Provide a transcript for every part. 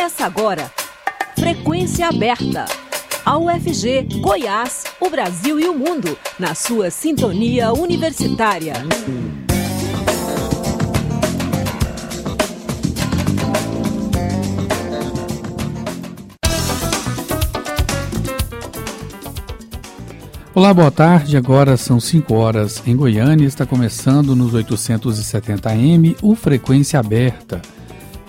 Começa agora. Frequência aberta. A UFG, Goiás, o Brasil e o mundo, na sua sintonia universitária. Olá, boa tarde. Agora são 5 horas em Goiânia. Está começando nos 870m o Frequência Aberta.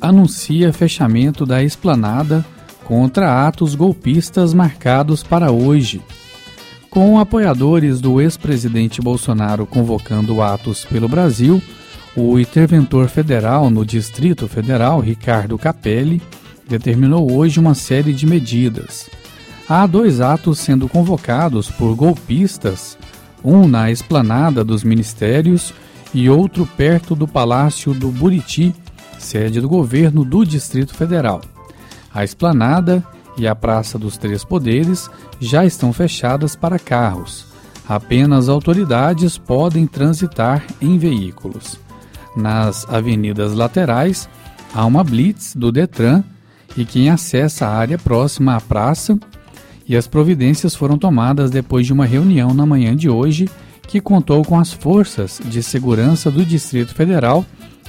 anuncia fechamento da esplanada contra atos golpistas marcados para hoje. Com apoiadores do ex-presidente Bolsonaro convocando atos pelo Brasil, o interventor federal no Distrito Federal, Ricardo Capelli, determinou hoje uma série de medidas. Há dois atos sendo convocados por golpistas, um na esplanada dos ministérios e outro perto do Palácio do Buriti, sede do governo do Distrito Federal. A esplanada e a Praça dos Três Poderes já estão fechadas para carros. Apenas autoridades podem transitar em veículos. Nas avenidas laterais, há uma blitz do Detran e quem acessa a área próxima à praça e as providências foram tomadas depois de uma reunião na manhã de hoje que contou com as forças de segurança do Distrito Federal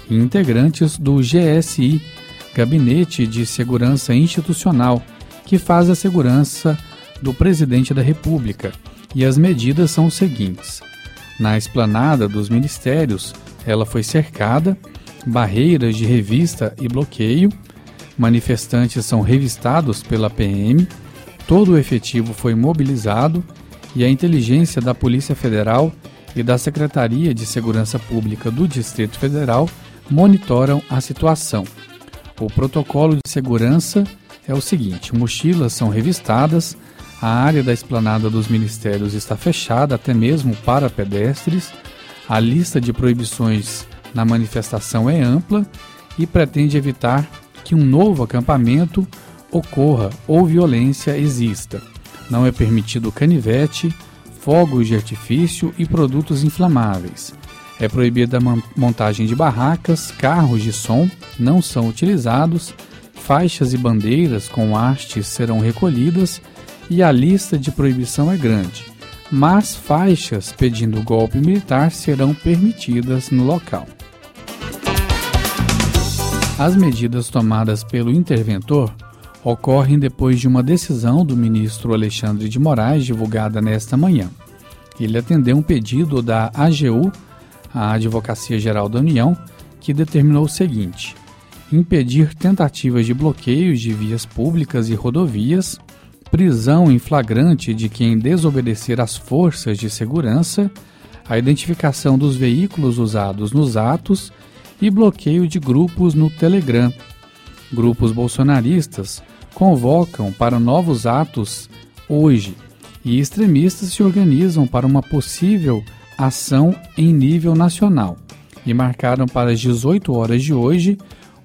e integrantes do GSI, Gabinete de Segurança Institucional, que faz a segurança do presidente da República. E as medidas são os seguintes: na esplanada dos ministérios, ela foi cercada, barreiras de revista e bloqueio, manifestantes são revistados pela PM Todo o efetivo foi mobilizado e a inteligência da Polícia Federal e da Secretaria de Segurança Pública do Distrito Federal monitoram a situação. O protocolo de segurança é o seguinte: mochilas são revistadas, a área da esplanada dos ministérios está fechada até mesmo para pedestres, a lista de proibições na manifestação é ampla e pretende evitar que um novo acampamento ocorra ou violência exista. Não é permitido canivete, fogos de artifício e produtos inflamáveis. É proibida a montagem de barracas, carros de som não são utilizados, faixas e bandeiras com hastes serão recolhidas e a lista de proibição é grande. Mas faixas pedindo golpe militar serão permitidas no local. As medidas tomadas pelo interventor ocorrem depois de uma decisão do ministro Alexandre de Moraes divulgada nesta manhã. Ele atendeu um pedido da AGU, a Advocacia Geral da União, que determinou o seguinte: impedir tentativas de bloqueios de vias públicas e rodovias, prisão em flagrante de quem desobedecer às forças de segurança, a identificação dos veículos usados nos atos e bloqueio de grupos no Telegram. Grupos bolsonaristas convocam para novos atos hoje e extremistas se organizam para uma possível ação em nível nacional e marcaram para as 18 horas de hoje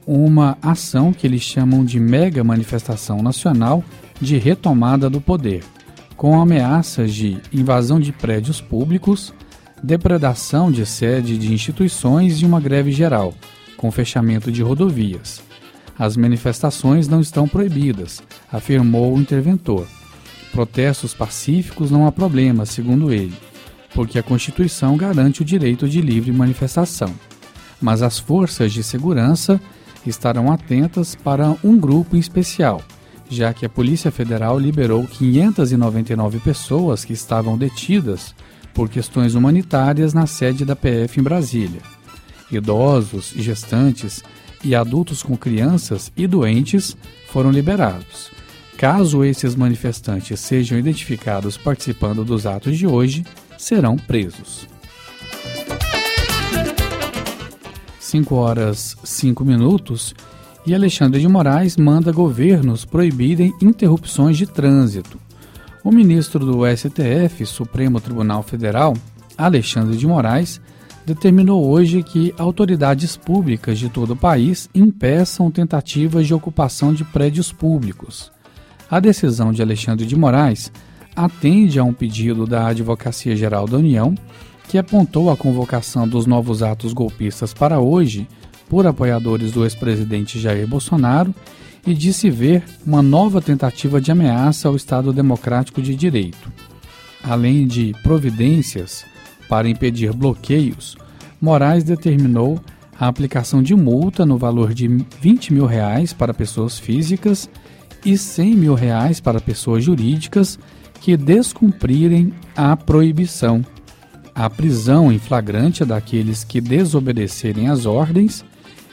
uma ação que eles chamam de mega manifestação nacional de retomada do poder, com ameaças de invasão de prédios públicos, depredação de sede de instituições e uma greve geral, com fechamento de rodovias. As manifestações não estão proibidas, afirmou o interventor. Protestos pacíficos não há problema, segundo ele, porque a Constituição garante o direito de livre manifestação. Mas as forças de segurança estarão atentas para um grupo em especial, já que a Polícia Federal liberou 599 pessoas que estavam detidas por questões humanitárias na sede da PF em Brasília. Idosos, gestantes e adultos com crianças e doentes foram liberados. Caso esses manifestantes sejam identificados participando dos atos de hoje, serão presos. 5 horas 5 minutos E Alexandre de Moraes manda governos proibirem interrupções de trânsito. O ministro do STF, Supremo Tribunal Federal, Alexandre de Moraes, determinou hoje que autoridades públicas de todo o país impeçam tentativas de ocupação de prédios públicos. A decisão de Alexandre de Moraes atende a um pedido da Advocacia Geral da União, que apontou a convocação dos novos atos golpistas para hoje por apoiadores do ex-presidente Jair Bolsonaro e de se ver uma nova tentativa de ameaça ao Estado Democrático de Direito. Além de providências para impedir bloqueios, Moraes determinou a aplicação de multa no valor de 20 mil reais para pessoas físicas e 100 mil reais para pessoas jurídicas que descumprirem a proibição, a prisão em flagrante daqueles que desobedecerem às ordens,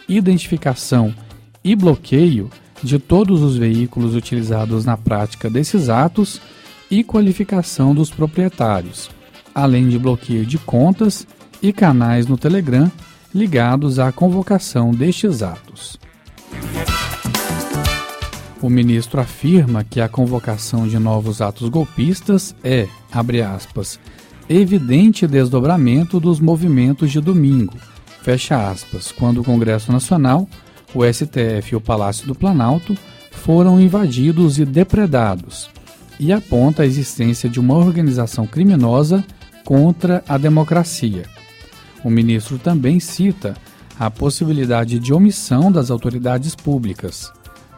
identificação e bloqueio de todos os veículos utilizados na prática desses atos e qualificação dos proprietários, além de bloqueio de contas e canais no Telegram ligados à convocação destes atos. O ministro afirma que a convocação de novos atos golpistas é, abre aspas, evidente desdobramento dos movimentos de domingo, fecha aspas, quando o Congresso Nacional, o STF e o Palácio do Planalto foram invadidos e depredados, e aponta a existência de uma organização criminosa contra a democracia. O ministro também cita a possibilidade de omissão das autoridades públicas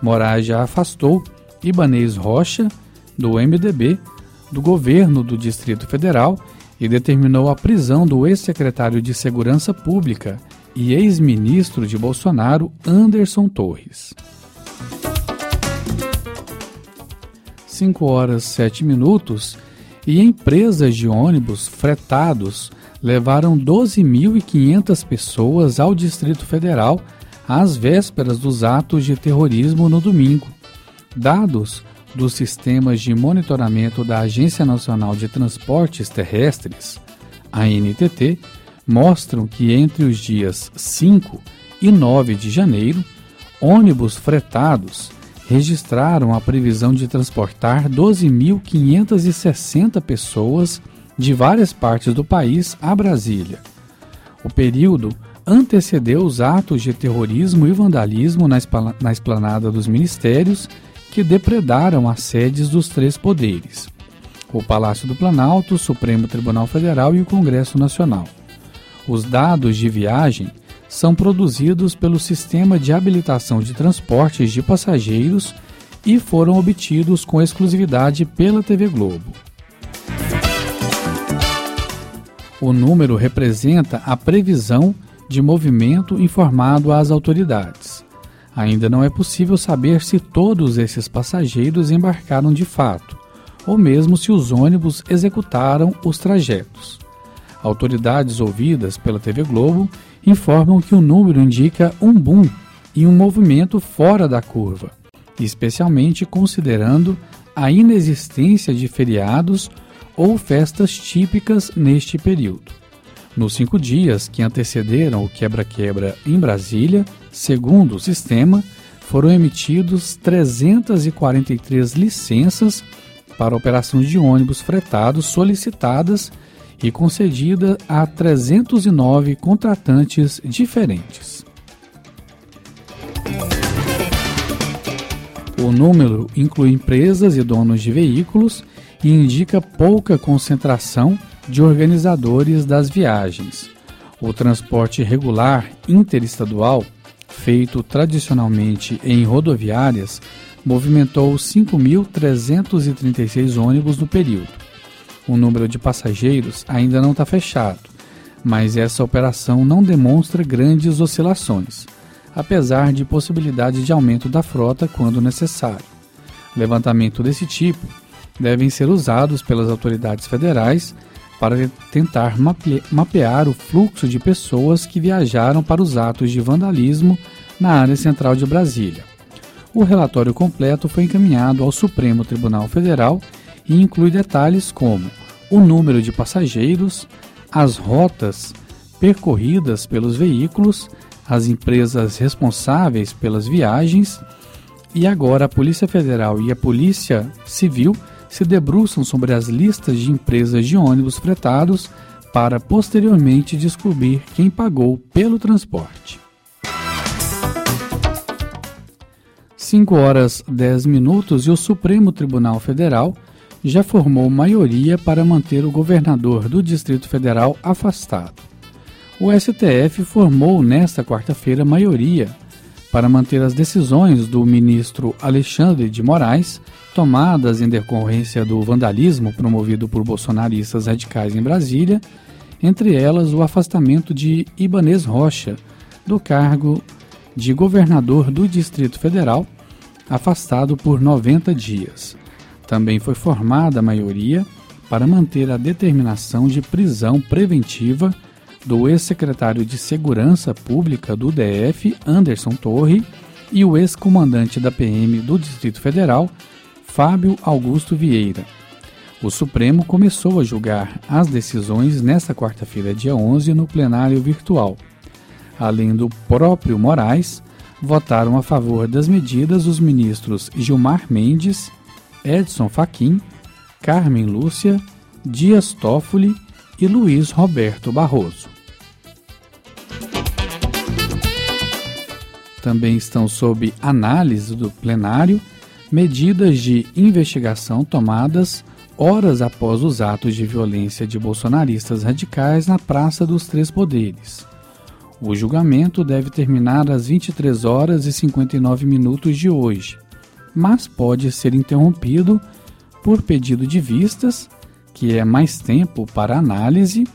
Moraes já afastou Ibanez Rocha, do MDB, do governo do Distrito Federal e determinou a prisão do ex-secretário de Segurança Pública e ex-ministro de Bolsonaro, Anderson Torres. 5 horas 7 minutos e empresas de ônibus fretados levaram 12.500 pessoas ao Distrito Federal às vésperas dos atos de terrorismo no domingo. Dados dos sistemas de monitoramento da Agência Nacional de Transportes Terrestres, ANTT, mostram que entre os dias 5 e 9 de janeiro, ônibus fretados registraram a previsão de transportar 12.560 pessoas de várias partes do país a Brasília. O período antecedeu os atos de terrorismo e vandalismo na esplanada dos ministérios que depredaram as sedes dos três poderes: o Palácio do Planalto, o Supremo Tribunal Federal e o Congresso Nacional. Os dados de viagem são produzidos pelo Sistema de Habilitação de Transportes de Passageiros e foram obtidos com exclusividade pela TV Globo. O número representa a previsão de movimento informado às autoridades. Ainda não é possível saber se todos esses passageiros embarcaram de fato, ou mesmo se os ônibus executaram os trajetos. Autoridades ouvidas pela TV Globo informam que o número indica um boom e um movimento fora da curva, especialmente considerando a inexistência de feriados ou festas típicas neste período. Nos cinco dias que antecederam o quebra-quebra em Brasília, segundo o sistema, foram emitidos 343 licenças para operação de ônibus fretados solicitadas e concedida a 309 contratantes diferentes. O número inclui empresas e donos de veículos e indica pouca concentração de organizadores das viagens. O transporte regular interestadual, feito tradicionalmente em rodoviárias, movimentou 5.336 ônibus no período. O número de passageiros ainda não está fechado, mas essa operação não demonstra grandes oscilações, apesar de possibilidade de aumento da frota quando necessário. Levantamento desse tipo devem ser usados pelas autoridades federais para tentar mapear o fluxo de pessoas que viajaram para os atos de vandalismo na área central de Brasília. O relatório completo foi encaminhado ao Supremo Tribunal Federal e inclui detalhes como o número de passageiros, as rotas percorridas pelos veículos, as empresas responsáveis pelas viagens e agora a Polícia Federal e a Polícia Civil se debruçam sobre as listas de empresas de ônibus fretados para posteriormente descobrir quem pagou pelo transporte. 5 horas 10 minutos e o Supremo Tribunal Federal já formou maioria para manter o governador do Distrito Federal afastado. O STF formou nesta quarta-feira maioria para manter as decisões do ministro Alexandre de Moraes, tomadas em decorrência do vandalismo promovido por bolsonaristas radicais em Brasília, entre elas o afastamento de Ibanês Rocha do cargo de governador do Distrito Federal, afastado por 90 dias. Também foi formada a maioria para manter a determinação de prisão preventiva do ex-secretário de Segurança Pública do DF, Anderson Torre, e o ex-comandante da PM do Distrito Federal, Fábio Augusto Vieira. O Supremo começou a julgar as decisões nesta quarta-feira, dia 11, no plenário virtual. Além do próprio Moraes, votaram a favor das medidas os ministros Gilmar Mendes, Edson Fachin, Carmen Lúcia, Dias Toffoli e Luiz Roberto Barroso. Também estão sob análise do plenário medidas de investigação tomadas horas após os atos de violência de bolsonaristas radicais na Praça dos Três Poderes. O julgamento deve terminar às 23 horas e 59 minutos de hoje, mas pode ser interrompido por pedido de vistas, que é mais tempo para análise,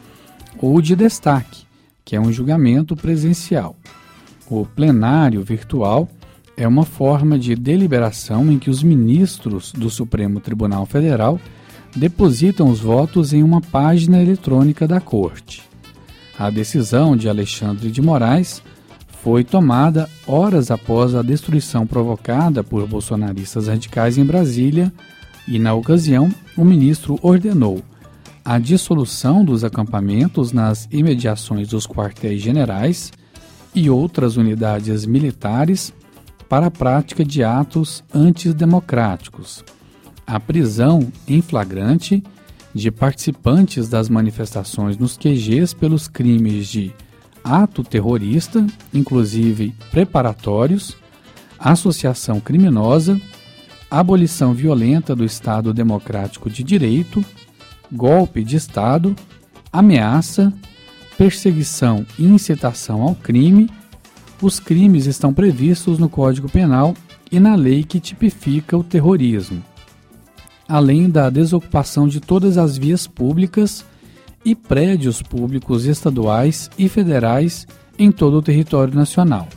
ou de destaque, que é um julgamento presencial. O plenário virtual é uma forma de deliberação em que os ministros do Supremo Tribunal Federal depositam os votos em uma página eletrônica da Corte. A decisão de Alexandre de Moraes foi tomada horas após a destruição provocada por bolsonaristas radicais em Brasília e, na ocasião, o ministro ordenou a dissolução dos acampamentos nas imediações dos quartéis generais e outras unidades militares para a prática de atos antidemocráticos, a prisão em flagrante de participantes das manifestações nos QGs pelos crimes de ato terrorista, inclusive preparatórios, associação criminosa, abolição violenta do Estado Democrático de Direito, golpe de Estado, ameaça, perseguição e incitação ao crime, os crimes estão previstos no Código Penal e na lei que tipifica o terrorismo, além da desocupação de todas as vias públicas e prédios públicos estaduais e federais em todo o território nacional,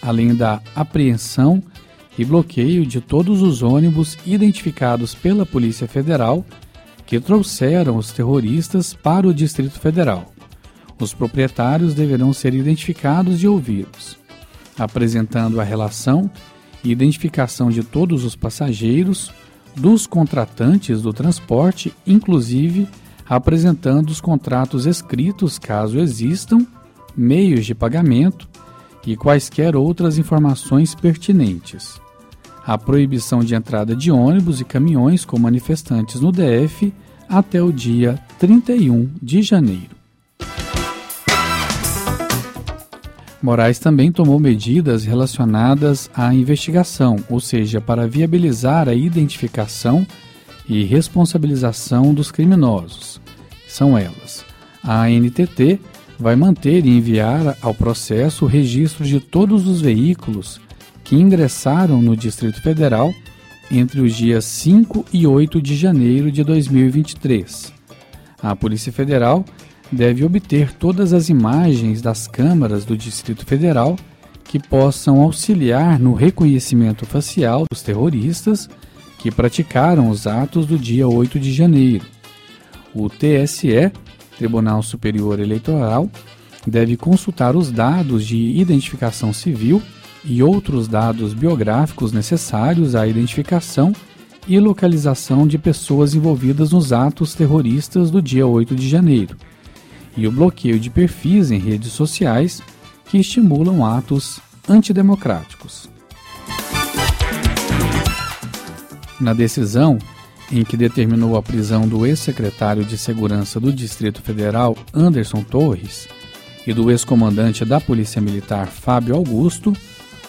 além da apreensão e bloqueio de todos os ônibus identificados pela Polícia Federal que trouxeram os terroristas para o Distrito Federal. Os proprietários deverão ser identificados e ouvidos, apresentando a relação e identificação de todos os passageiros, dos contratantes do transporte, inclusive apresentando os contratos escritos, caso existam, meios de pagamento e quaisquer outras informações pertinentes. A proibição de entrada de ônibus e caminhões com manifestantes no DF até o dia 31 de janeiro. Moraes também tomou medidas relacionadas à investigação, ou seja, para viabilizar a identificação e responsabilização dos criminosos. São elas: a ANTT vai manter e enviar ao processo o registro de todos os veículos que ingressaram no Distrito Federal entre os dias 5 e 8 de janeiro de 2023. A Polícia Federal deve obter todas as imagens das câmaras do Distrito Federal que possam auxiliar no reconhecimento facial dos terroristas que praticaram os atos do dia 8 de janeiro. O TSE, Tribunal Superior Eleitoral, deve consultar os dados de identificação civil e outros dados biográficos necessários à identificação e localização de pessoas envolvidas nos atos terroristas do dia 8 de janeiro e o bloqueio de perfis em redes sociais que estimulam atos antidemocráticos. Na decisão, em que determinou a prisão do ex-secretário de Segurança do Distrito Federal, Anderson Torres, e do ex-comandante da Polícia Militar, Fábio Augusto,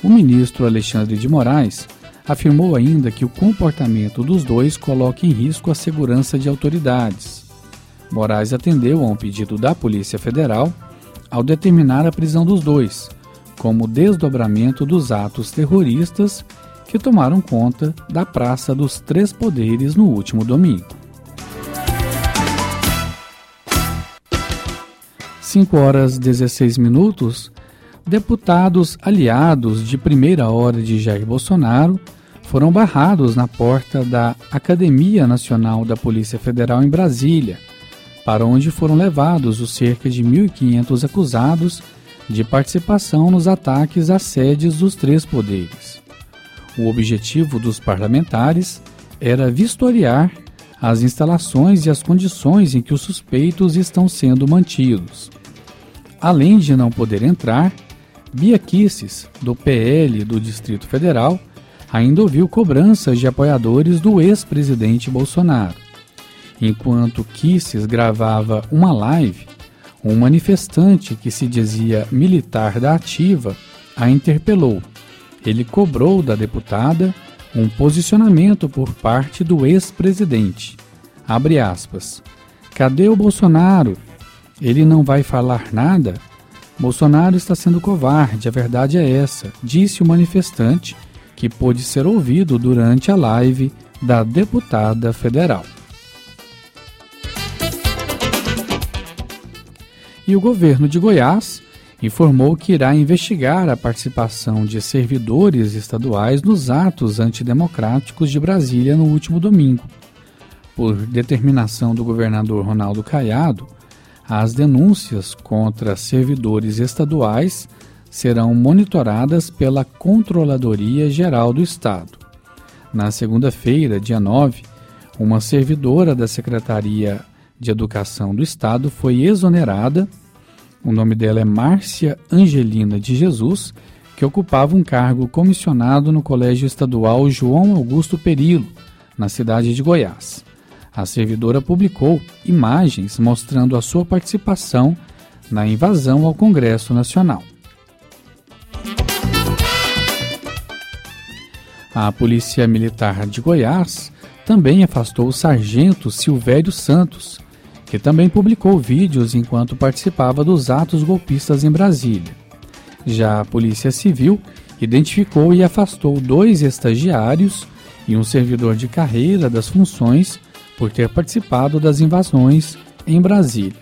o ministro Alexandre de Moraes afirmou ainda que o comportamento dos dois coloca em risco a segurança de autoridades. Moraes atendeu a um pedido da Polícia Federal ao determinar a prisão dos dois, como desdobramento dos atos terroristas que tomaram conta da Praça dos Três Poderes no último domingo. 5 horas 16 minutos, deputados aliados de primeira hora de Jair Bolsonaro foram barrados na porta da Academia Nacional da Polícia Federal em Brasília, para onde foram levados os cerca de 1.500 acusados de participação nos ataques às sedes dos três poderes. O objetivo dos parlamentares era vistoriar as instalações e as condições em que os suspeitos estão sendo mantidos. Além de não poder entrar, Bia Kisses, do PL do Distrito Federal, ainda ouviu cobranças de apoiadores do ex-presidente Bolsonaro. Enquanto Kisses gravava uma live, um manifestante que se dizia militar da ativa a interpelou. Ele cobrou da deputada um posicionamento por parte do ex-presidente. Abre aspas. Cadê o Bolsonaro? Ele não vai falar nada? Bolsonaro está sendo covarde, a verdade é essa, disse o manifestante, que pôde ser ouvido durante a live da deputada federal. E o governo de Goiás informou que irá investigar a participação de servidores estaduais nos atos antidemocráticos de Brasília no último domingo. Por determinação do governador Ronaldo Caiado, as denúncias contra servidores estaduais serão monitoradas pela Controladoria Geral do Estado. Na segunda-feira, dia 9, uma servidora da Secretaria de Educação do Estado foi exonerada. O nome dela é Márcia Angelina de Jesus, que ocupava um cargo comissionado no Colégio Estadual João Augusto Perilo, na cidade de Goiás. A servidora publicou imagens mostrando a sua participação na invasão ao Congresso Nacional. A Polícia Militar de Goiás também afastou o sargento Silvério Santos, que também publicou vídeos enquanto participava dos atos golpistas em Brasília. Já a Polícia Civil identificou e afastou dois estagiários e um servidor de carreira das funções por ter participado das invasões em Brasília.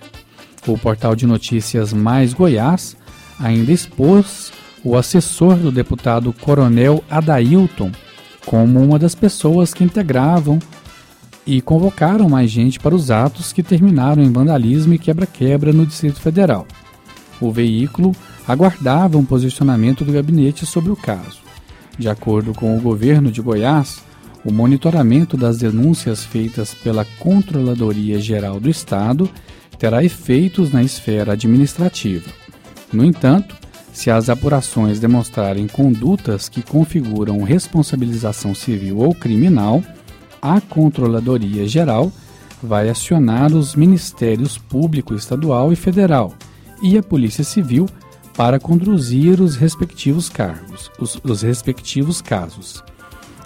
O portal de notícias Mais Goiás ainda expôs o assessor do deputado Coronel Adailton como uma das pessoas que integravam e convocaram mais gente para os atos que terminaram em vandalismo e quebra-quebra no Distrito Federal. O veículo aguardava um posicionamento do gabinete sobre o caso. De acordo com o governo de Goiás, o monitoramento das denúncias feitas pela Controladoria Geral do Estado terá efeitos na esfera administrativa. No entanto, se as apurações demonstrarem condutas que configuram responsabilização civil ou criminal, a Controladoria Geral vai acionar os Ministérios Público Estadual e Federal e a Polícia Civil para conduzir os respectivos cargos, os, os respectivos casos.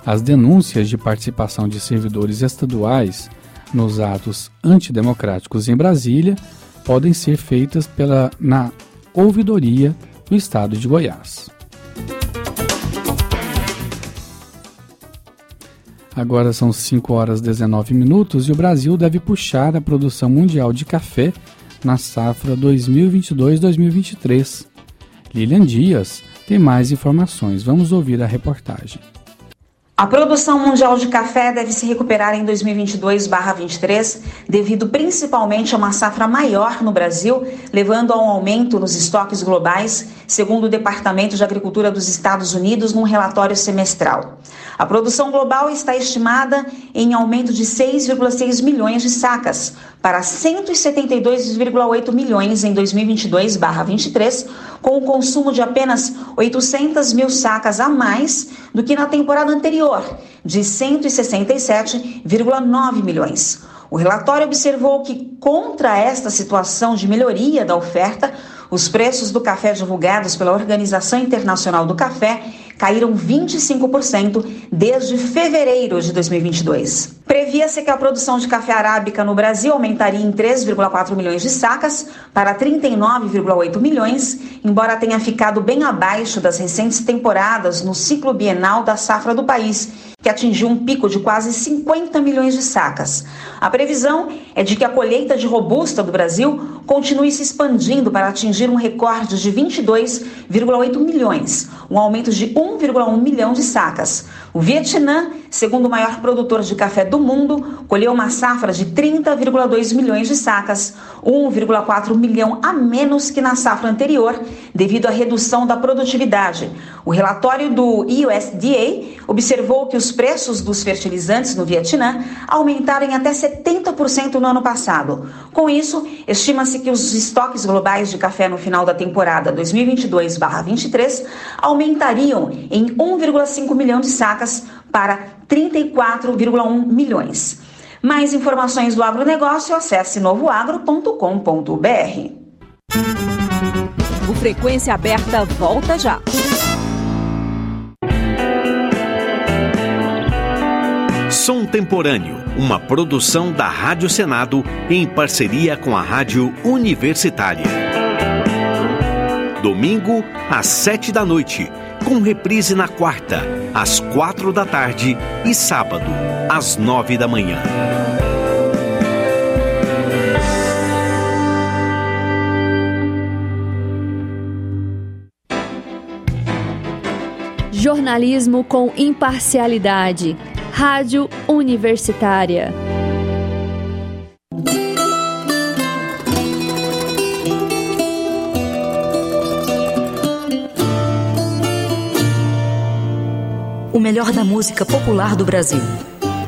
As denúncias de participação de servidores estaduais nos atos antidemocráticos em Brasília podem ser feitas pela, na ouvidoria do Estado de Goiás. Agora são 5 horas e 19 minutos e o Brasil deve puxar a produção mundial de café na safra 2022-2023. Lilian Dias tem mais informações. Vamos ouvir a reportagem. A produção mundial de café deve se recuperar em 2022-23, devido principalmente a uma safra maior no Brasil, levando a um aumento nos estoques globais, segundo o Departamento de Agricultura dos Estados Unidos num relatório semestral. A produção global está estimada em aumento de 6,6 milhões de sacas para 172,8 milhões em 2022/23, com o consumo de apenas 800 mil sacas a mais do que na temporada anterior, de 167,9 milhões. O relatório observou que, contra esta situação de melhoria da oferta, os preços do café divulgados pela Organização Internacional do Café caíram 25% desde fevereiro de 2022. Previa-se que a produção de café arábica no Brasil aumentaria em 3,4 milhões de sacas para 39,8 milhões, embora tenha ficado bem abaixo das recentes temporadas no ciclo bienal da safra do país, que atingiu um pico de quase 50 milhões de sacas. A previsão é de que a colheita de robusta do Brasil continue se expandindo para atingir um recorde de 22,8 milhões, um aumento de 1,1 milhão de sacas. O Vietnã, segundo o maior produtor de café do mundo, colheu uma safra de 30,2 milhões de sacas, 1,4 milhão a menos que na safra anterior, devido à redução da produtividade. O relatório do USDA observou que os preços dos fertilizantes no Vietnã aumentaram em até 70% no ano passado. Com isso, estima-se que os estoques globais de café no final da temporada 2022/23 aumentariam em 1,5 milhão de sacas para 34,1 milhões. Mais informações do agronegócio, acesse novoagro.com.br. O Frequência Aberta volta já. Som Temporâneo, uma produção da Rádio Senado em parceria com a Rádio Universitária. Domingo, às sete da noite, com reprise na quarta, às quatro da tarde e sábado, às nove da manhã. Jornalismo com imparcialidade. Rádio Universitária. O melhor da música popular do Brasil.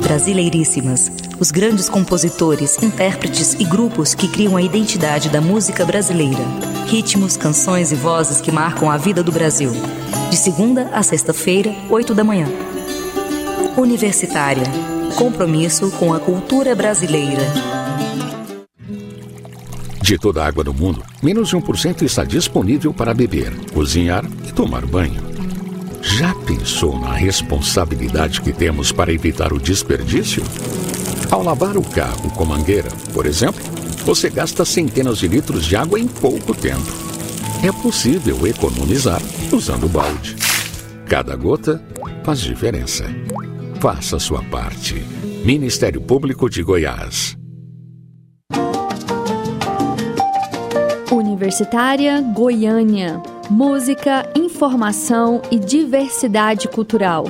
Brasileiríssimas. Os grandes compositores, intérpretes e grupos que criam a identidade da música brasileira. Ritmos, canções e vozes que marcam a vida do Brasil. De segunda a sexta-feira, oito da manhã. Universitária. Compromisso com a cultura brasileira. De toda a água do mundo, menos de 1% está disponível para beber, cozinhar e tomar banho. Já pensou na responsabilidade que temos para evitar o desperdício? Ao lavar o carro com mangueira, por exemplo, você gasta centenas de litros de água em pouco tempo. É possível economizar usando balde. Cada gota faz diferença. Faça a sua parte. Ministério Público de Goiás. Universitária Goiânia. Música, informação e diversidade cultural.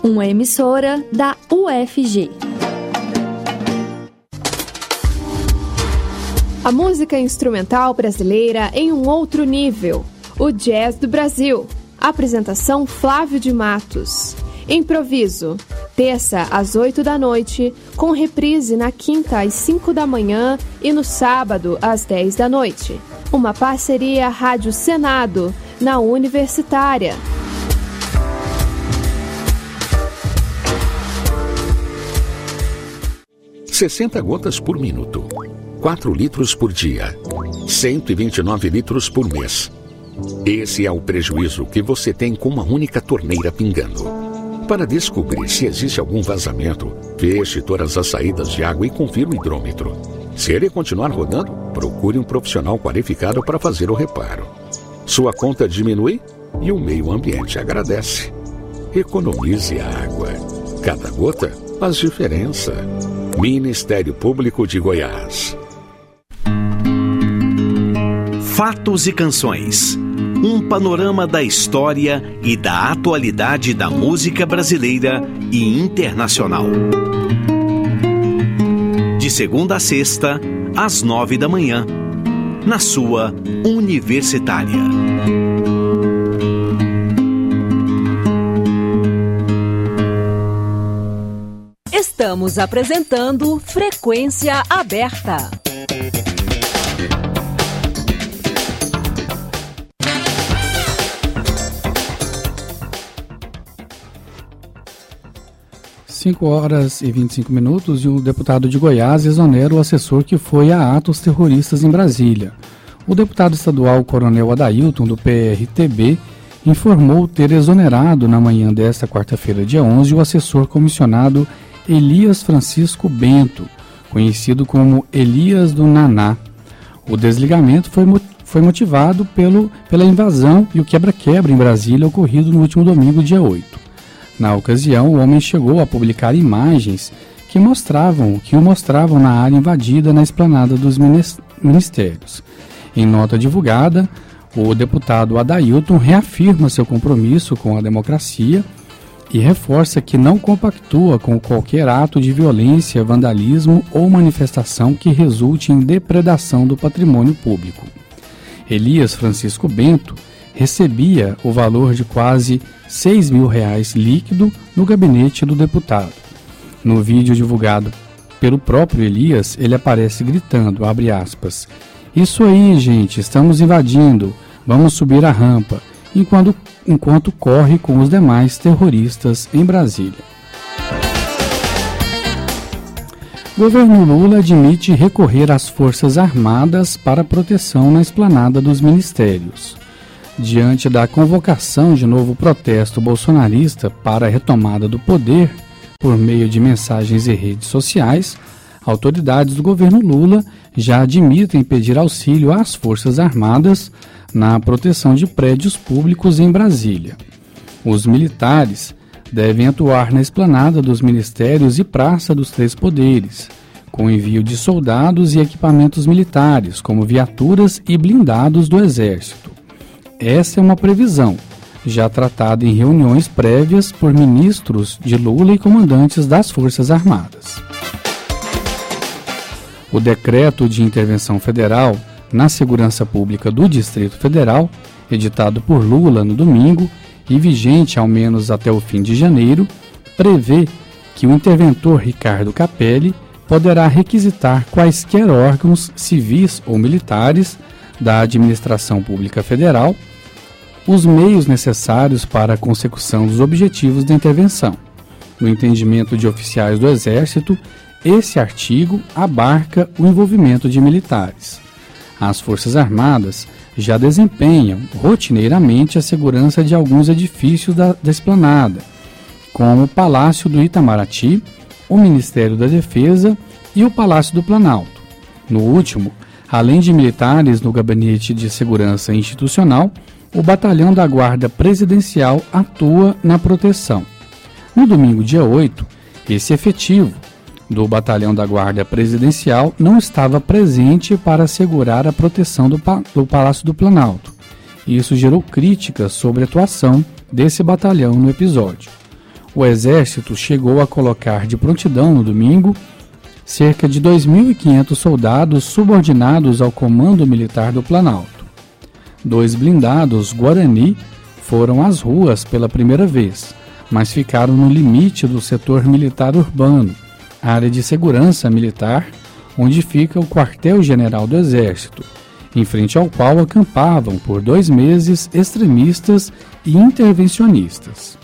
Uma emissora da UFG. A música instrumental brasileira em um outro nível. O Jazz do Brasil. Apresentação Flávio de Matos. Improviso. Terça às 8 da noite, com reprise na quinta às 5 da manhã e no sábado às 10 da noite. Uma parceria Rádio Senado na Universitária. Sessenta gotas por minuto, 4 litros por dia, 129 litros por mês. Esse é o prejuízo que você tem com uma única torneira pingando. Para descobrir se existe algum vazamento, feche todas as saídas de água e confira o hidrômetro. Se ele continuar rodando, procure um profissional qualificado para fazer o reparo. Sua conta diminui e o meio ambiente agradece. Economize a água. Cada gota faz diferença. Ministério Público de Goiás. Fatos e canções. Um panorama da história e da atualidade da música brasileira e internacional. De segunda a sexta, às nove da manhã, na sua Universitária. Estamos apresentando Frequência Aberta. Cinco horas e 25 minutos e o deputado de Goiás exonera o assessor que foi a atos terroristas em Brasília. O deputado estadual Coronel Adailton, do PRTB, informou ter exonerado na manhã desta quarta-feira, dia 11, o assessor comissionado Elias Francisco Bento, conhecido como Elias do Naná. O desligamento foi, foi motivado pelo, pela invasão e o quebra-quebra em Brasília ocorrido no último domingo, dia 8. Na ocasião, o homem chegou a publicar imagens que mostravam que o mostravam na área invadida na esplanada dos ministérios. Em nota divulgada, o deputado Adailton reafirma seu compromisso com a democracia e reforça que não compactua com qualquer ato de violência, vandalismo ou manifestação que resulte em depredação do patrimônio público. Elias Francisco Bento recebia o valor de quase 6 mil reais líquido no gabinete do deputado. No vídeo divulgado pelo próprio Elias, ele aparece gritando, aspas, Isso aí, gente, estamos invadindo, Vamos subir a rampa, enquanto, enquanto corre com os demais terroristas em Brasília. Governo Lula admite recorrer às Forças Armadas para proteção na esplanada dos ministérios. Diante da convocação de novo protesto bolsonarista para a retomada do poder por meio de mensagens e redes sociais, autoridades do governo Lula já admitem pedir auxílio às Forças Armadas na proteção de prédios públicos em Brasília. Os militares devem atuar na esplanada dos ministérios e praça dos três poderes, com envio de soldados e equipamentos militares, como viaturas e blindados do Exército. Essa é uma previsão, já tratada em reuniões prévias por ministros de Lula e comandantes das Forças Armadas. O decreto de intervenção federal na segurança pública do Distrito Federal, editado por Lula no domingo e vigente ao menos até o fim de janeiro, prevê que o interventor Ricardo Capelli poderá requisitar quaisquer órgãos civis ou militares da administração pública federal os meios necessários para a consecução dos objetivos da intervenção. No entendimento de oficiais do Exército, esse artigo abarca o envolvimento de militares. As Forças Armadas já desempenham rotineiramente a segurança de alguns edifícios da, da esplanada, como o Palácio do Itamaraty, o Ministério da Defesa e o Palácio do Planalto. No último, além de militares no Gabinete de Segurança Institucional, o Batalhão da Guarda Presidencial atua na proteção. No domingo, dia 8, esse efetivo do Batalhão da Guarda Presidencial não estava presente para assegurar a proteção do, do Palácio do Planalto. Isso gerou críticas sobre a atuação desse batalhão no episódio. O Exército chegou a colocar de prontidão no domingo cerca de 2.500 soldados subordinados ao Comando Militar do Planalto. Dois blindados Guarani foram às ruas pela primeira vez, mas ficaram no limite do setor militar urbano área de segurança militar, onde fica o quartel-general do Exército, em frente ao qual acampavam por dois meses extremistas e intervencionistas.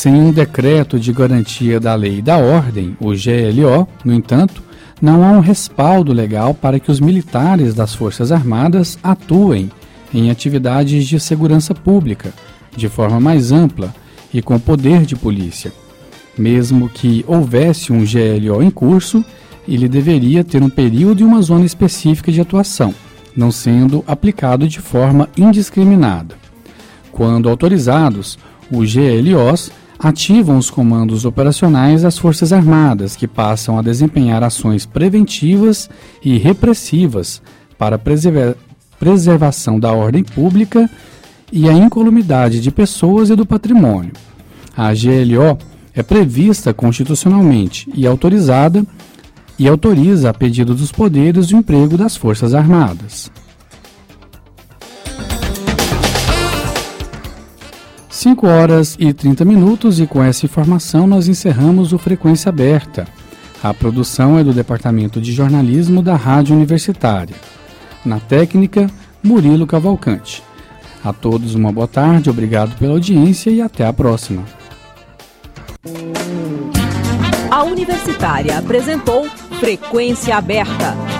Sem um decreto de garantia da lei e da ordem, o GLO, no entanto, não há um respaldo legal para que os militares das Forças Armadas atuem em atividades de segurança pública de forma mais ampla e com poder de polícia, mesmo que houvesse um GLO em curso, ele deveria ter um período e uma zona específica de atuação, não sendo aplicado de forma indiscriminada. Quando autorizados, os GLOs ativam os comandos operacionais das Forças Armadas, que passam a desempenhar ações preventivas e repressivas para preservação da ordem pública e a incolumidade de pessoas e do patrimônio. A GLO é prevista constitucionalmente e autorizada e autoriza a pedido dos poderes o emprego das Forças Armadas. 5 horas e 30 minutos e com essa informação nós encerramos o Frequência Aberta. A produção é do Departamento de Jornalismo da Rádio Universitária. Na técnica, Murilo Cavalcante. A todos uma boa tarde, obrigado pela audiência e até a próxima. A Universitária apresentou Frequência Aberta.